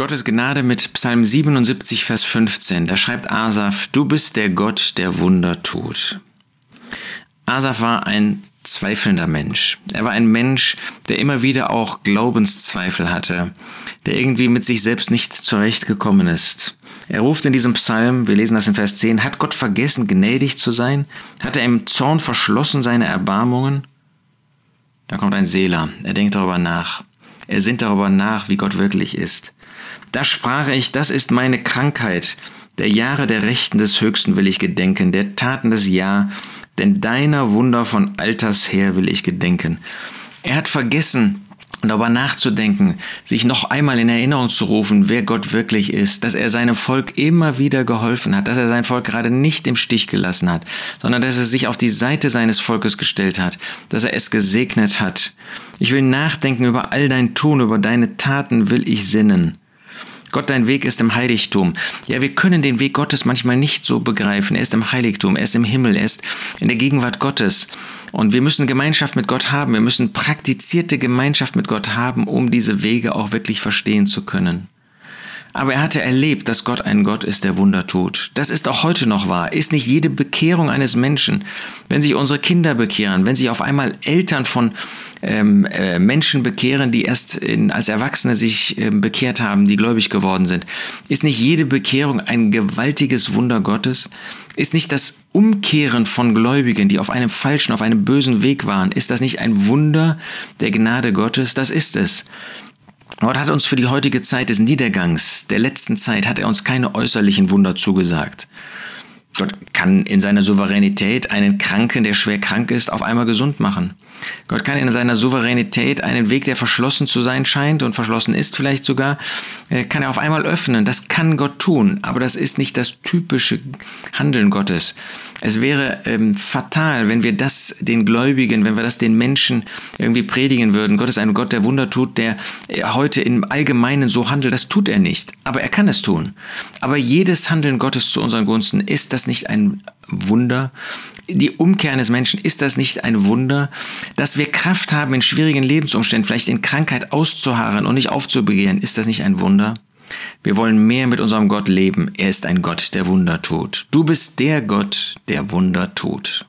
Gottes Gnade mit Psalm 77, Vers 15. Da schreibt Asaf, du bist der Gott, der Wunder tut. Asaf war ein zweifelnder Mensch. Er war ein Mensch, der immer wieder auch Glaubenszweifel hatte, der irgendwie mit sich selbst nicht zurechtgekommen ist. Er ruft in diesem Psalm, wir lesen das in Vers 10, hat Gott vergessen, gnädig zu sein? Hat er im Zorn verschlossen seine Erbarmungen? Da kommt ein Seeler, er denkt darüber nach. Er sinnt darüber nach, wie Gott wirklich ist. Da sprach ich, das ist meine Krankheit. Der Jahre der Rechten des Höchsten will ich gedenken, der Taten des Ja, denn deiner Wunder von Alters her will ich gedenken. Er hat vergessen, darüber nachzudenken, sich noch einmal in Erinnerung zu rufen, wer Gott wirklich ist, dass er seinem Volk immer wieder geholfen hat, dass er sein Volk gerade nicht im Stich gelassen hat, sondern dass er sich auf die Seite seines Volkes gestellt hat, dass er es gesegnet hat. Ich will nachdenken über all dein Tun, über deine Taten will ich sinnen. Gott, dein Weg ist im Heiligtum. Ja, wir können den Weg Gottes manchmal nicht so begreifen. Er ist im Heiligtum, er ist im Himmel, er ist in der Gegenwart Gottes. Und wir müssen Gemeinschaft mit Gott haben. Wir müssen praktizierte Gemeinschaft mit Gott haben, um diese Wege auch wirklich verstehen zu können. Aber er hatte erlebt, dass Gott ein Gott ist, der Wunder tut. Das ist auch heute noch wahr. Ist nicht jede Bekehrung eines Menschen, wenn sich unsere Kinder bekehren, wenn sich auf einmal Eltern von ähm, äh, Menschen bekehren, die erst in, als Erwachsene sich äh, bekehrt haben, die gläubig geworden sind, ist nicht jede Bekehrung ein gewaltiges Wunder Gottes? Ist nicht das Umkehren von Gläubigen, die auf einem falschen, auf einem bösen Weg waren, ist das nicht ein Wunder der Gnade Gottes? Das ist es. Gott hat uns für die heutige Zeit des Niedergangs, der letzten Zeit, hat er uns keine äußerlichen Wunder zugesagt. Gott kann in seiner Souveränität einen Kranken, der schwer krank ist, auf einmal gesund machen. Gott kann in seiner Souveränität einen Weg, der verschlossen zu sein scheint und verschlossen ist vielleicht sogar, äh, kann er auf einmal öffnen. Das kann Gott tun, aber das ist nicht das typische Handeln Gottes. Es wäre ähm, fatal, wenn wir das den Gläubigen, wenn wir das den Menschen irgendwie predigen würden. Gott ist ein Gott, der Wunder tut, der äh, heute im Allgemeinen so handelt. Das tut er nicht, aber er kann es tun. Aber jedes Handeln Gottes zu unseren Gunsten, ist das nicht ein Wunder? Die Umkehr eines Menschen, ist das nicht ein Wunder? Dass wir Kraft haben, in schwierigen Lebensumständen, vielleicht in Krankheit auszuharren und nicht aufzubegehren, ist das nicht ein Wunder? Wir wollen mehr mit unserem Gott leben. Er ist ein Gott, der Wunder tut. Du bist der Gott, der Wunder tut.